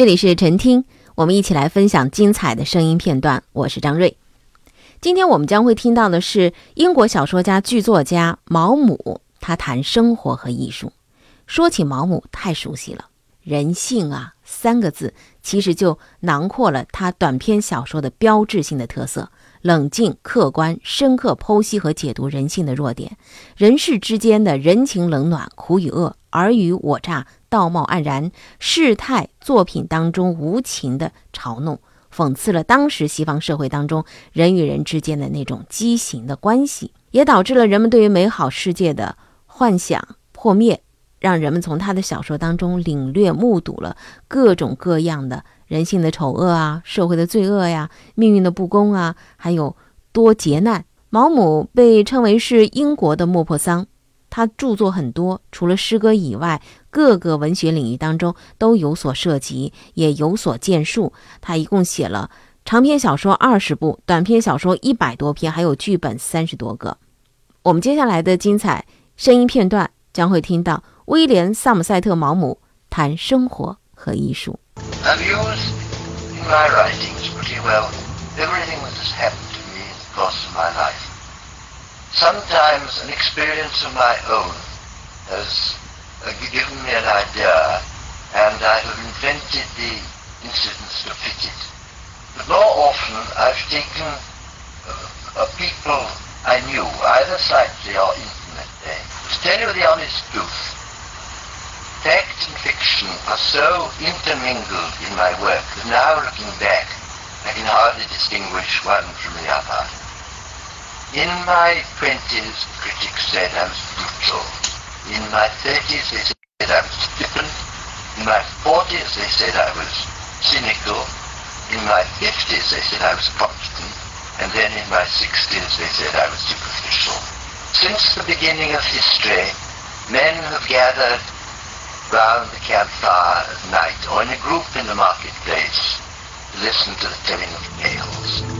这里是晨听，我们一起来分享精彩的声音片段。我是张瑞。今天我们将会听到的是英国小说家、剧作家毛姆，他谈生活和艺术。说起毛姆，太熟悉了，“人性”啊三个字，其实就囊括了他短篇小说的标志性的特色：冷静、客观、深刻剖析和解读人性的弱点，人世之间的人情冷暖、苦与恶、尔虞我诈。道貌岸然，世态作品当中无情的嘲弄，讽刺了当时西方社会当中人与人之间的那种畸形的关系，也导致了人们对于美好世界的幻想破灭，让人们从他的小说当中领略目睹了各种各样的人性的丑恶啊，社会的罪恶呀，命运的不公啊，还有多劫难。毛姆被称为是英国的莫泊桑。他著作很多，除了诗歌以外，各个文学领域当中都有所涉及，也有所建树。他一共写了长篇小说二十部，短篇小说一百多篇，还有剧本三十多个。我们接下来的精彩声音片段将会听到威廉·萨姆塞特·毛姆谈生活和艺术。Sometimes an experience of my own has uh, given me an idea, and I have invented the incidents to fit it. But more often I've taken uh, people I knew, either slightly or intimately. To tell you the honest truth, fact and fiction are so intermingled in my work that now looking back, I can hardly distinguish one from the other. In my twenties, critics said I was brutal. In my thirties, they said I was flippant. In my forties, they said I was cynical. In my fifties, they said I was constant. And then in my sixties, they said I was superficial. Since the beginning of history, men have gathered round the campfire at night or in a group in the marketplace to listen to the telling of tales.